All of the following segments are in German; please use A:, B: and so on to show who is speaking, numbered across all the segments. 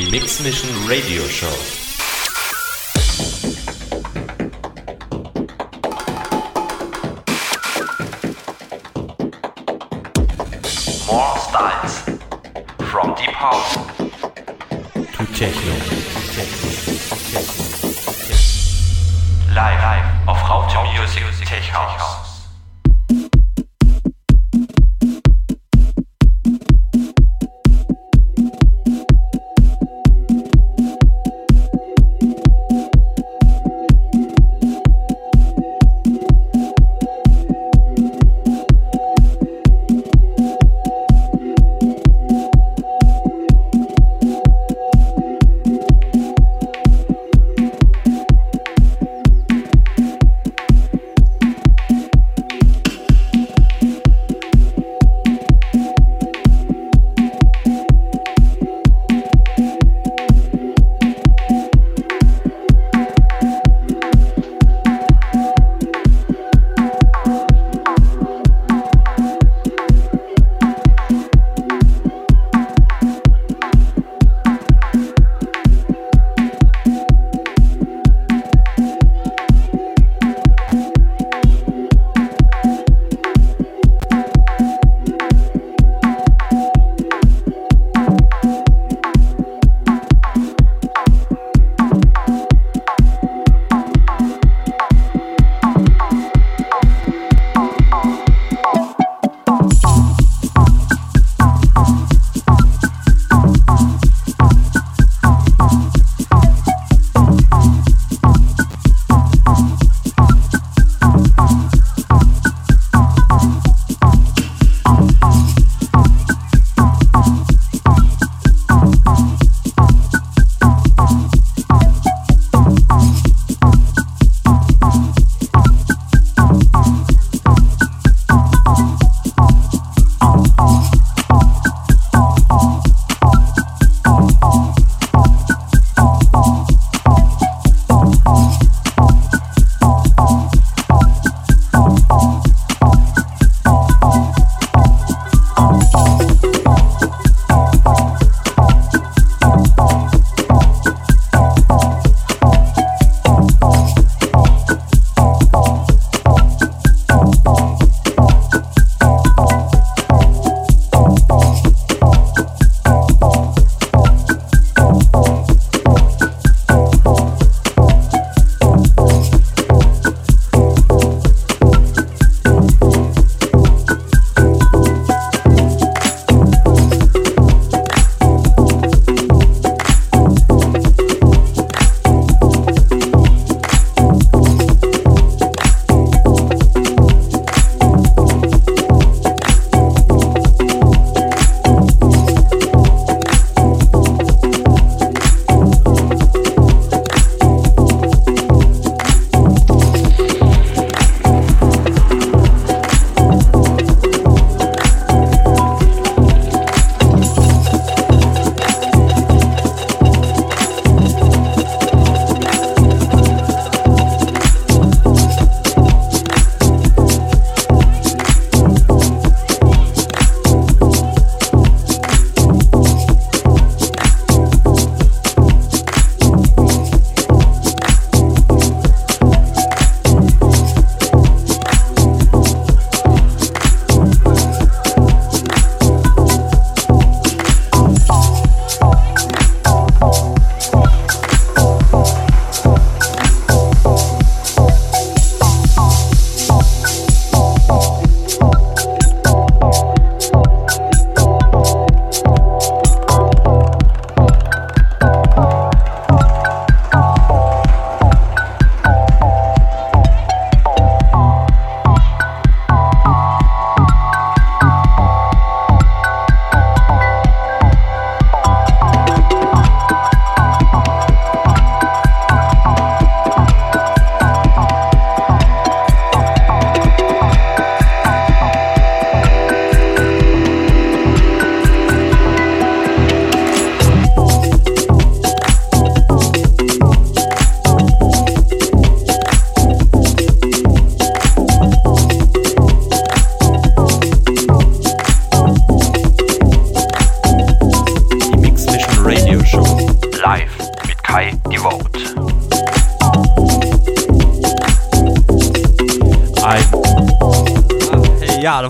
A: Die Mix Mission Radio Show.
B: More styles. From deep house
A: To Techno.
B: live, live auf Raute Music Tech House.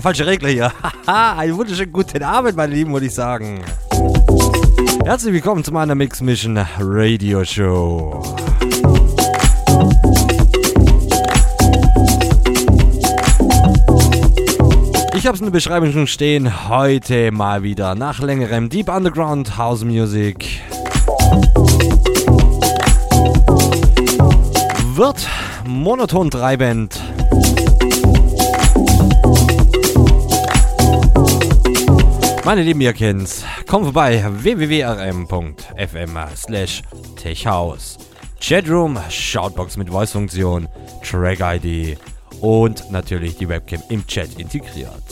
A: Falsche Regler hier. Haha, einen wunderschönen guten Abend, meine Lieben, würde ich sagen. Herzlich willkommen zu meiner Mix Mission Radio Show. Ich habe es in der Beschreibung schon stehen. Heute mal wieder nach längerem Deep Underground House Music. Wird monoton treibend. Meine Lieben, kennt's. Kommt vorbei www.rm.fm slash techhouse. Chatroom, Shoutbox mit Voice-Funktion, Track-ID und natürlich die Webcam im Chat integriert.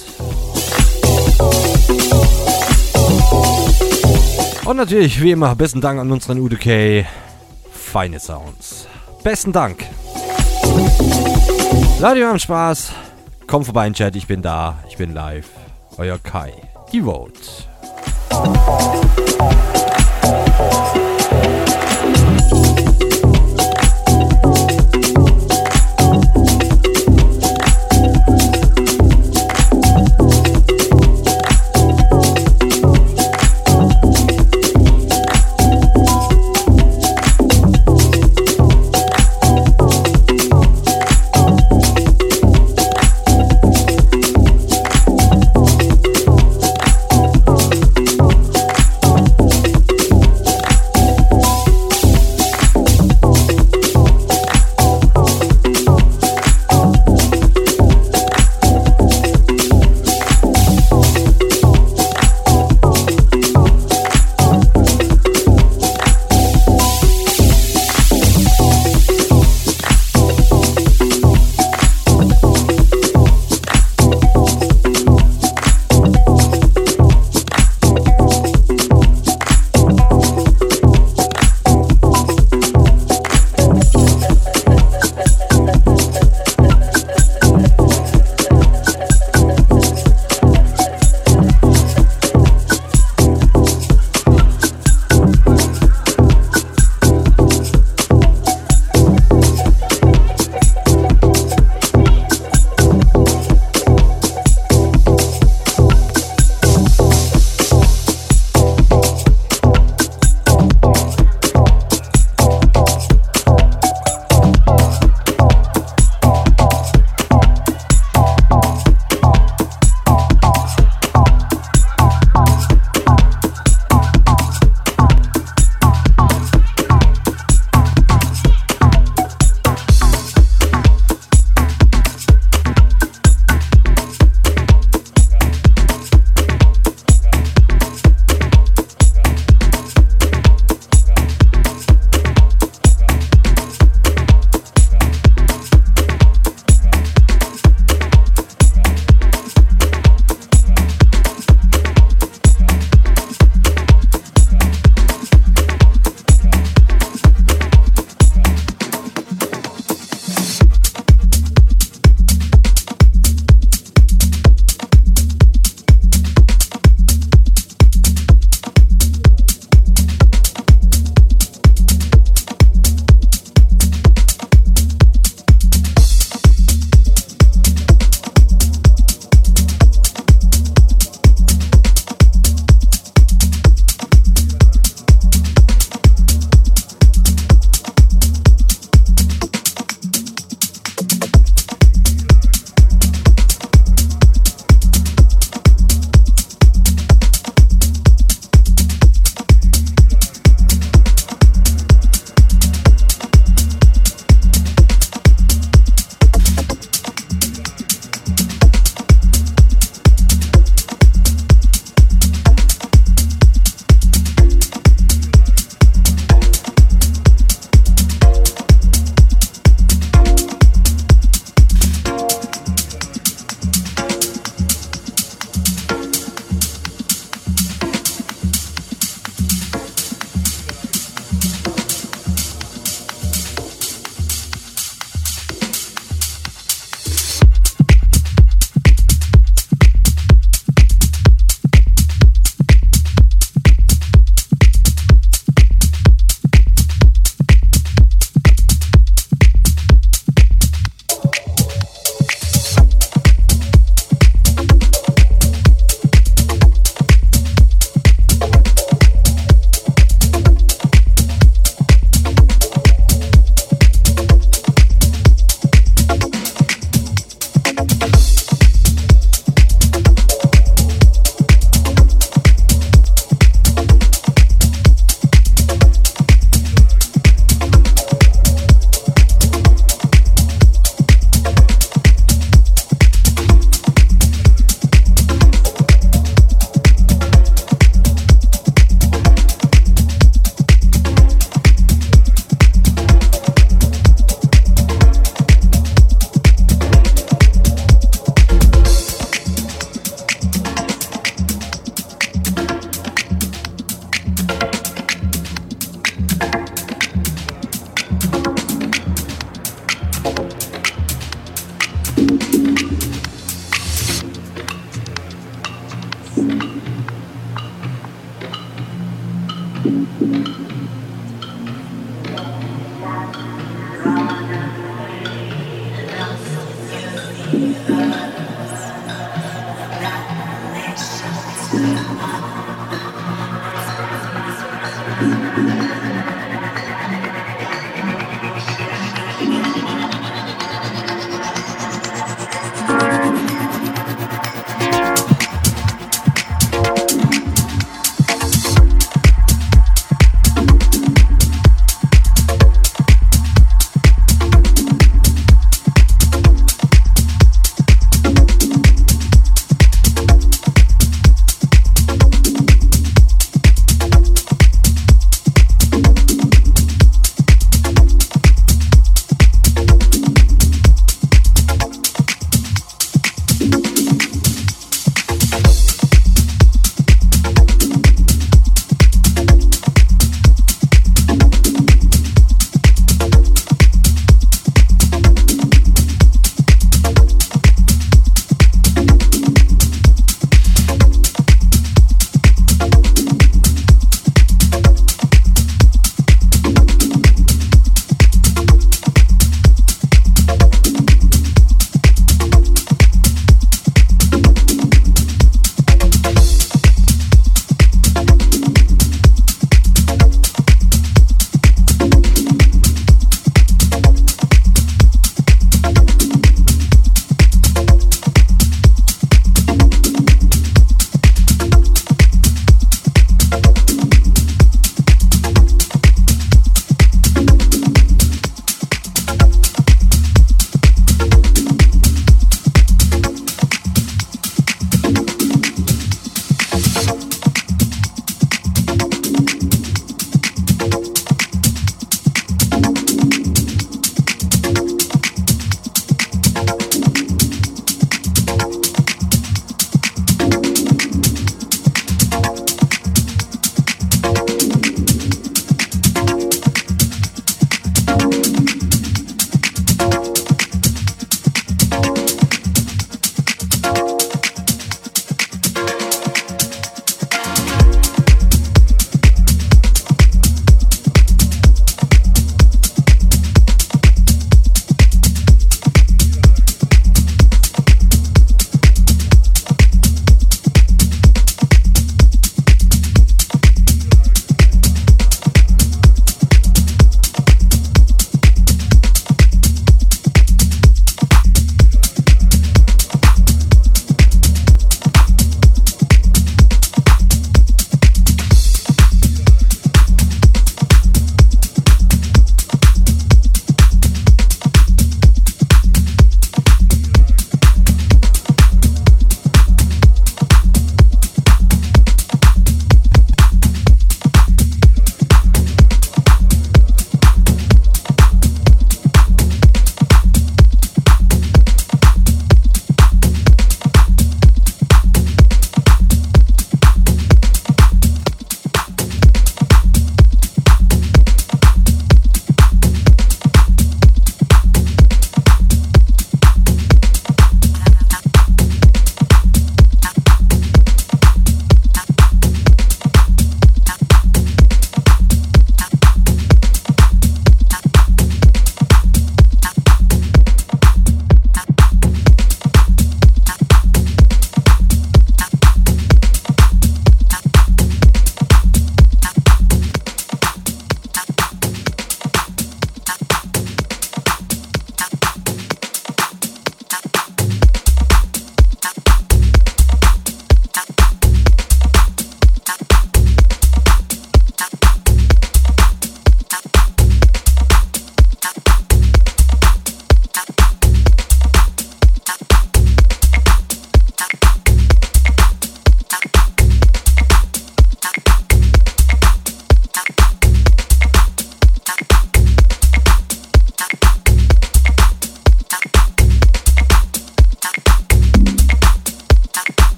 A: Und natürlich, wie immer, besten Dank an unseren UDK. Feine Sounds. Besten Dank. Leute, wir haben Spaß. Kommt vorbei in Chat, ich bin da, ich bin live. Euer Kai. Die Vote.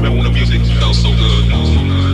C: Remember when
D: the
B: music felt
D: so good?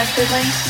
D: effectively.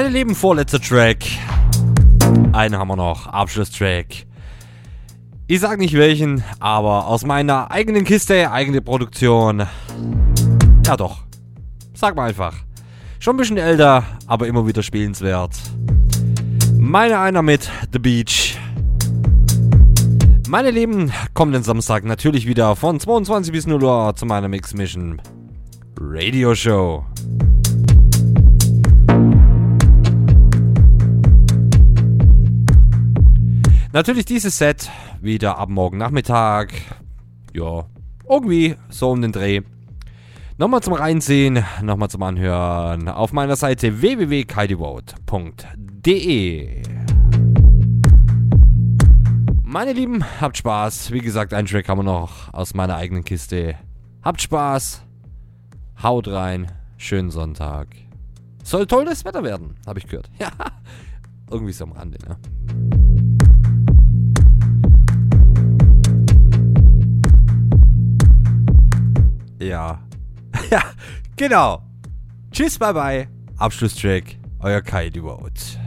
A: Meine lieben, vorletzter Track. Einen haben wir noch. Abschlusstrack. Ich sag nicht welchen, aber aus meiner eigenen Kiste, eigene Produktion. Ja doch. Sag mal einfach. Schon ein bisschen älter, aber immer wieder spielenswert. Meine einer mit The Beach. Meine Lieben, kommenden Samstag natürlich wieder von 22 bis 0 Uhr zu meiner Mix Mission Radio Show. Natürlich dieses Set wieder ab morgen Nachmittag. Ja, irgendwie so um den Dreh. Nochmal zum Reinsehen, nochmal zum Anhören auf meiner Seite www.kaidevote.de. Meine Lieben, habt Spaß. Wie gesagt, ein Track haben wir noch aus meiner eigenen Kiste. Habt Spaß. Haut rein. Schönen Sonntag. Soll tolles Wetter werden, habe ich gehört. Ja, irgendwie so am Rande, ne? Ja. Ja, genau. Tschüss, bye bye. Abschlusstrack, euer Kai Devote.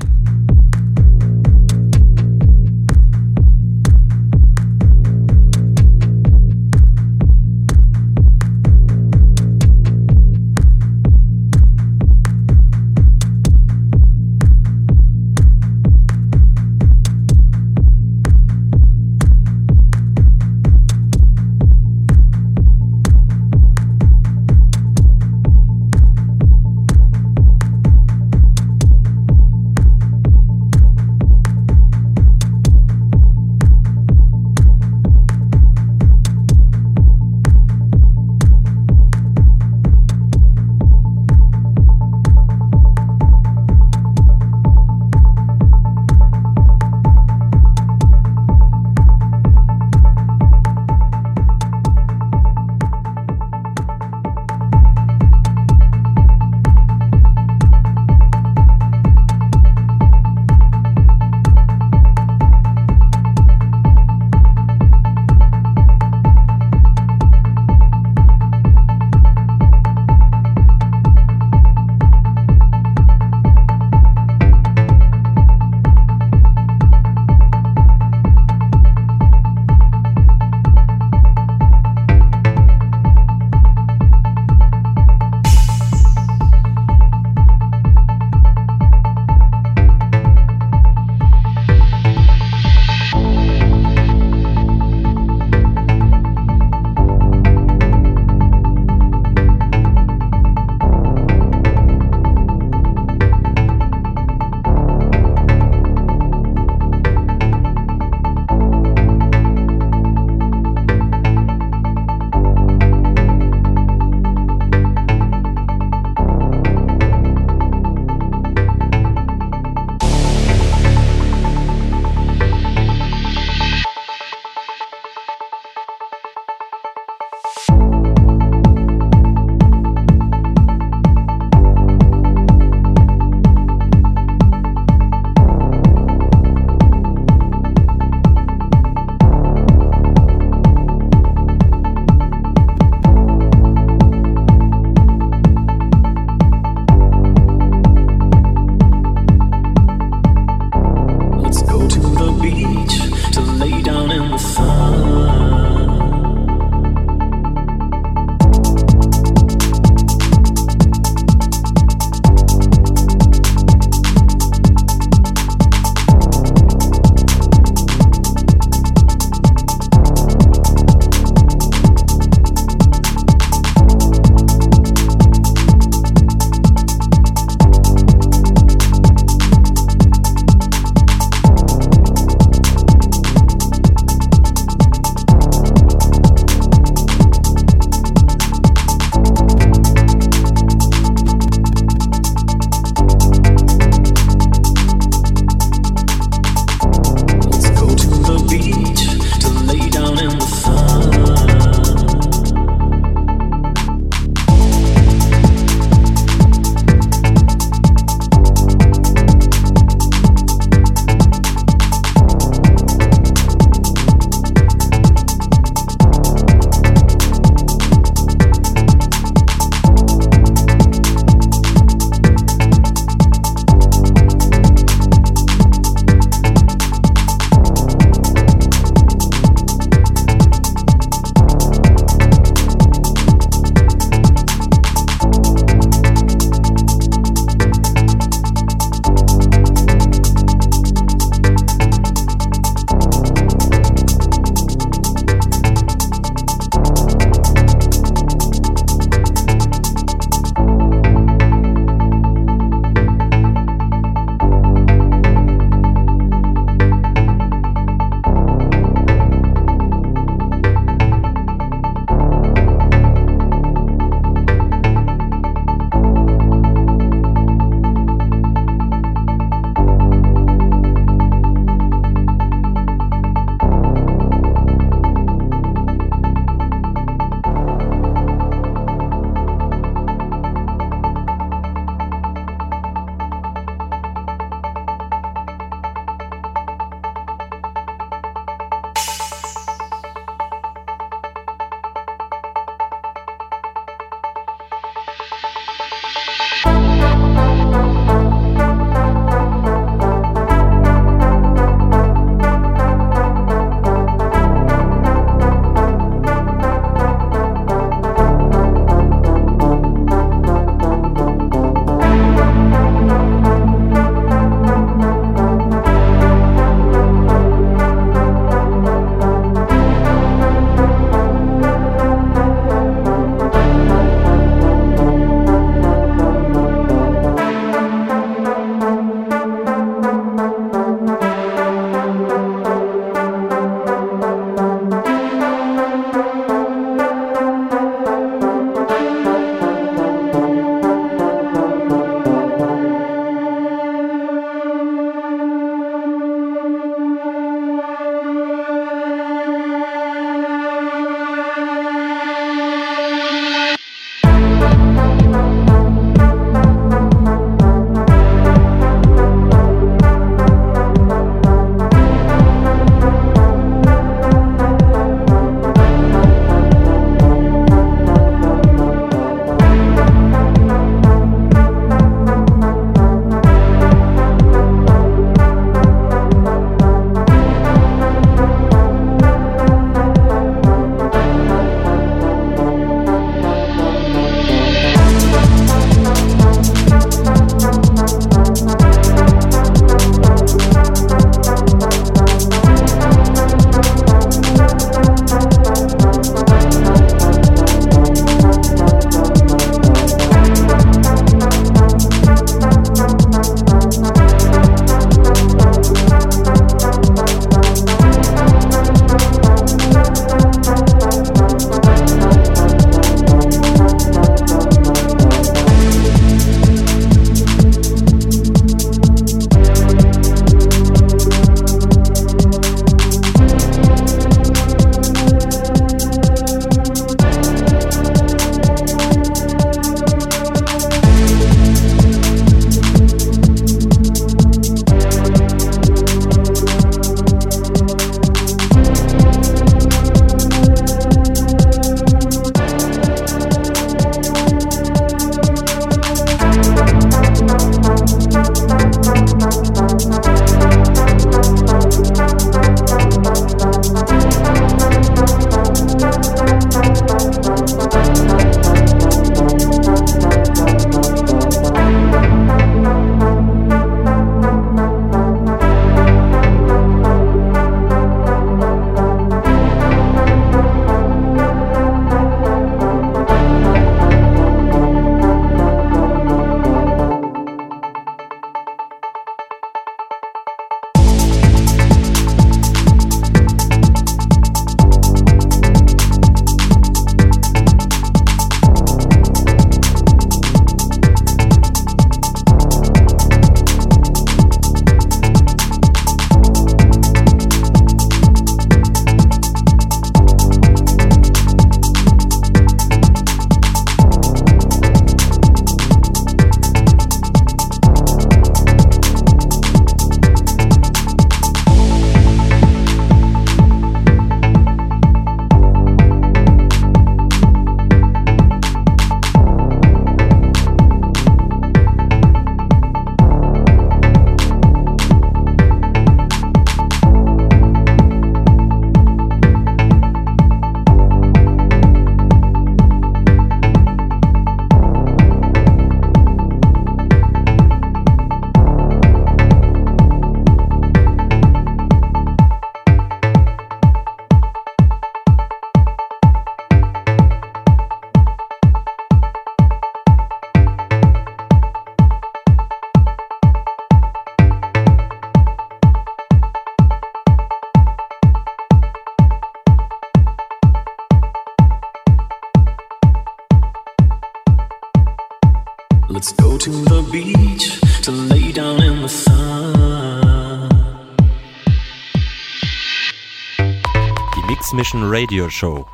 A: Radio Show.